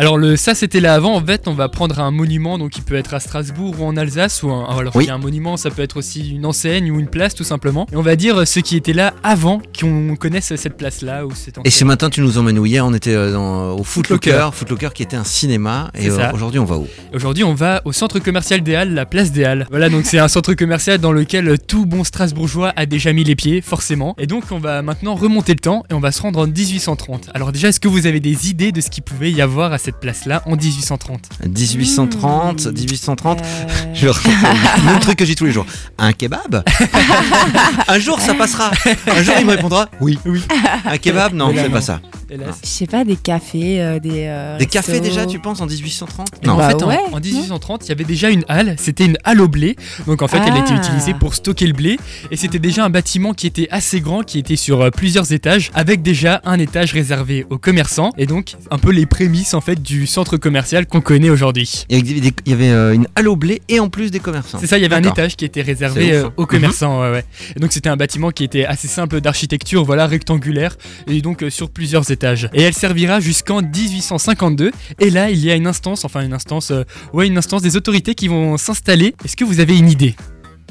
Alors le ça c'était là avant. En fait, on va prendre un monument donc qui peut être à Strasbourg ou en Alsace ou un, alors Oui. qu'il y a un monument, ça peut être aussi une enseigne ou une place tout simplement. Et on va dire ce qui était là avant qu'on connaisse cette place là ou cette Et ce matin, tu nous emmènes où Hier, on était euh, dans- au Footlocker. Footlocker. Qui était un cinéma. Et euh, aujourd'hui, on va où? Aujourd'hui, on va au centre commercial des Halles, la place des Halles. Voilà, donc c'est un centre commercial dans lequel tout bon Strasbourgeois a déjà mis les pieds, forcément. Et donc, on va maintenant remonter le temps et on va se rendre en 1830. Alors déjà, est-ce que vous avez des idées de ce qu'il pouvait y avoir à cette place-là en 1830 1830, Mmh. 1830. Euh, Je le même truc que j'ai tous les jours. Un kebab Un jour, ça passera. Un jour, il me répondra oui. Oui. Un kebab Non, c'est pas ça. Hélas. Je sais pas, des cafés, euh, des. euh, Des cafés déjà, tu penses, en 1830 Et en Bah fait, en- ouais, en, 1830, il y avait déjà une halle. C'était une halle au blé. Donc, en fait, elle était Ah. utilisée pour stocker le blé. Et c'était déjà un bâtiment qui était assez grand, qui était sur euh, plusieurs étages, avec déjà un étage réservé aux commerçants. Et donc, un peu les prémices, en fait, du centre commercial qu'on connaît aujourd'hui. Il y avait, des- il y avait, euh, une halle au blé et en plus des commerçants. C'est ça, il y avait un D'accord. étage qui était C'est réservé ouf, euh, hein. aux commerçants. ouais, ouais. Et donc c'était un bâtiment qui était assez simple d'architecture, voilà, rectangulaire, et donc euh, sur plusieurs étages. Et elle servira jusqu'en 1852. Et là, il y a une instance, enfin une instance, euh, ouais, une instance des autorités qui vont s'installer. Est-ce que vous avez une idée?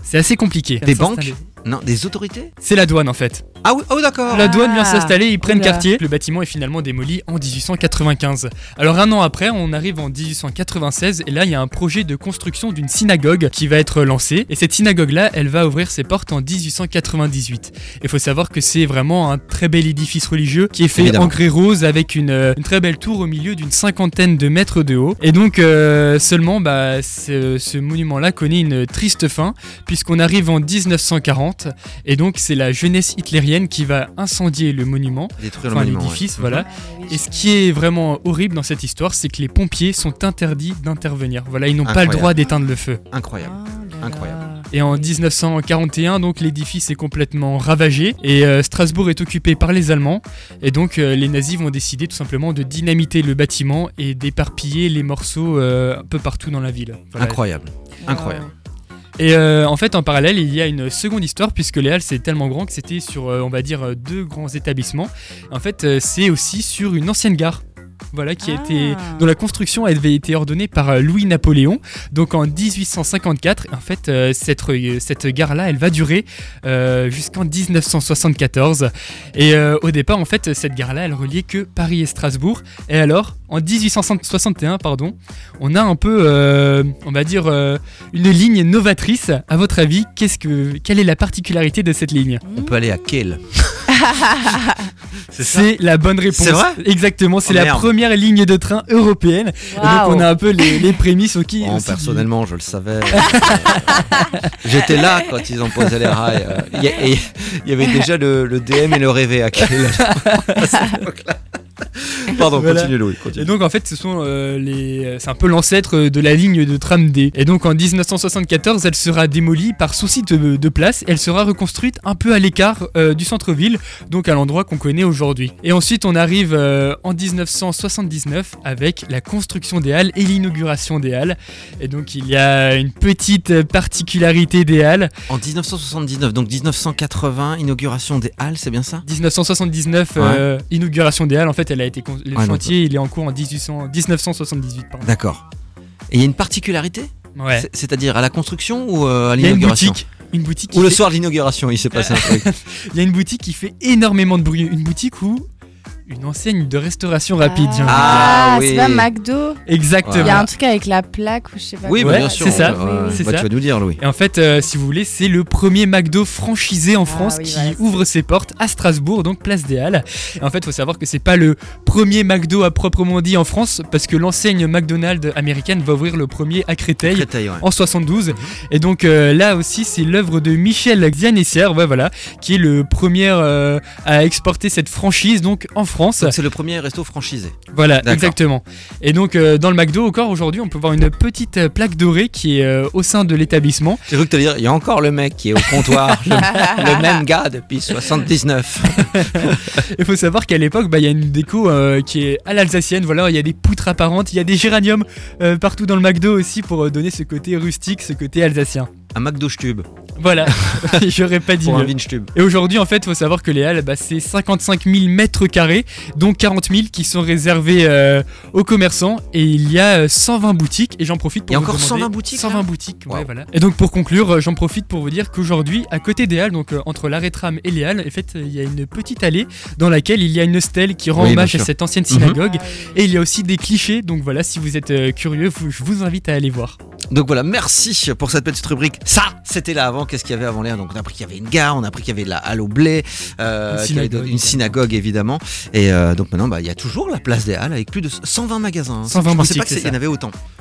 C'est assez compliqué. Des banques? Non, des autorités? C'est la douane en fait. Ah oui, oh d'accord. La douane vient Ah, s'installer, ils prennent oula. quartier. Le bâtiment est finalement démoli en 1895. Alors un an après, on arrive en 1896 et là il y a un projet de construction d'une synagogue qui va être lancé. Et cette synagogue-là, elle va ouvrir ses portes en 1898. Il faut savoir que c'est vraiment un très bel édifice religieux qui est fait Évidemment. en grès rose avec une, euh, une très belle tour au milieu d'une cinquantaine de mètres de haut. Et donc euh, seulement, bah, ce, ce monument-là connaît une triste fin puisqu'on arrive en 1940 et donc c'est la jeunesse hitlérienne qui va incendier le monument, Détruire enfin l'édifice, ouais. voilà. Et ce qui est vraiment horrible dans cette histoire, c'est que les pompiers sont interdits d'intervenir. Voilà, ils n'ont pas le Incroyable. droit d'éteindre le feu. Incroyable. Ah. Incroyable. Et en 1941, donc l'édifice est complètement ravagé et euh, Strasbourg est occupé par les Allemands. Et donc euh, les nazis vont décider tout simplement de dynamiter le bâtiment et d'éparpiller les morceaux euh, un peu partout dans la ville. Voilà. Incroyable. Incroyable. Et euh, en fait, en parallèle, il y a une seconde histoire puisque les Halles c'est tellement grand que c'était sur, euh, on va dire, euh, deux grands établissements. En fait, c'est aussi sur une ancienne gare. Voilà, qui a Ah. été, dont la construction avait été ordonnée par euh, Louis Napoléon, donc en 1854. En fait, euh, cette, euh, cette gare-là, elle va durer euh, jusqu'en 1974. Et euh, au départ, en fait, cette gare-là, elle reliait que Paris et Strasbourg. Et alors, en 1861, pardon, on a un peu, euh, on va dire, euh, une ligne novatrice. À votre avis, qu'est-ce que, quelle est la particularité de cette ligne? On peut aller à Kiel. c'est la bonne réponse. C'est vrai? Exactement, c'est Oh, la merde. première ligne de train européenne. Et donc on a un peu les, les prémices au qui. Bon, aussi du- personnellement, je le savais. J'étais là quand ils ont posé les rails. euh, Il y, il y avait déjà le, le DM et le rêvé à Kiel. Pardon, Voilà. continue Louis. Et Continue. donc en fait, ce sont euh, les, c'est un peu l'ancêtre euh, de la ligne de tram D. Et donc en 1974, elle sera démolie par souci de, de place. Elle sera reconstruite un peu à l'écart euh, du centre-ville, donc à l'endroit qu'on connaît aujourd'hui. Et ensuite, on arrive euh, en 1979 avec la construction des halles et l'inauguration des halles. Et donc il y a une petite particularité des halles. En 1979, donc 1980, inauguration des Halles, c'est bien ça? 1979, euh, inauguration des halles. En fait, elle a été le donc- chantier, il est en cours en 1800 1978. Pardon. D'accord. Et il y a une particularité Ouais. C'est-à-dire à la construction ou euh, à l'inauguration. Une boutique. Ou le fait- soir de l'inauguration, il s'est passé un truc. Il y a une boutique qui fait énormément de bruit. Une boutique où une enseigne de restauration rapide. j'ai envie de dire. Ah, Ah, oui. c'est pas McDo. Exactement. Il y a un truc avec la plaque ou je sais pas. Oui, quoi. bah, Ouais, bien sûr. c'est ça, euh, c'est bah, ça. Tu vas nous dire, Louis. Et en fait, euh, si vous voulez, c'est le premier McDo franchisé en Ah France oui, qui ouvre ses portes à Strasbourg, donc place des Halles. Et en fait, il faut savoir que c'est pas le premier McDo à proprement dit en France, parce que l'enseigne McDonald's américaine va ouvrir le premier à Créteil. Créteil, ouais. en 72 et donc euh, là aussi c'est l'œuvre de Michel Xianessière ouais, voilà qui est le premier euh, à exporter cette franchise donc en France C'est le premier resto franchisé. voilà exactement et donc euh, dans le McDo encore aujourd'hui on peut voir une petite euh, plaque dorée qui est euh, au sein de l'établissement J'ai cru que tu dire, il y a encore le mec qui est au comptoir, le, le même gars depuis 79. il faut savoir qu'à l'époque bah, il y a une déco euh, qui est à l'alsacienne voilà il y a des poutres apparentes il y a des géraniums partout dans le McDo aussi pour donner ce côté rustique ce côté alsacien Un McDo Stube. Voilà, j'aurais pas dit pour un mieux. Et aujourd'hui, en fait, il faut savoir que les halles, bah, c'est 55 000 mètres carrés, dont 40 000 qui sont réservés euh, aux commerçants. Et il y a euh, 120 boutiques. Et j'en profite pour Il y a vous encore demander- 120 boutiques, 120 là boutiques, ouais, Wow. voilà. Et donc pour conclure, euh, j'en profite pour vous dire qu'aujourd'hui, à côté des halles, donc euh, entre l'arrêt tram et les halles, en fait, il y a une petite allée dans laquelle il y a une stèle qui rend Oui, hommage à cette ancienne Mhm. synagogue. Et il y a aussi des clichés. Donc voilà, si vous êtes euh, curieux, vous- je vous invite à aller voir. Donc voilà, merci pour cette petite rubrique. Ça, c'était là avant. Qu'est-ce qu'il y avait avant l'air? Donc on a appris qu'il y avait une gare, on a appris qu'il y avait de la halle au blé, euh, Une synagogue, une synagogue évidemment. Et euh, donc maintenant, bah, il y a toujours la place des halles avec plus de 120 magasins. 120 Je pensais boutiques, pas qu'il y en avait autant.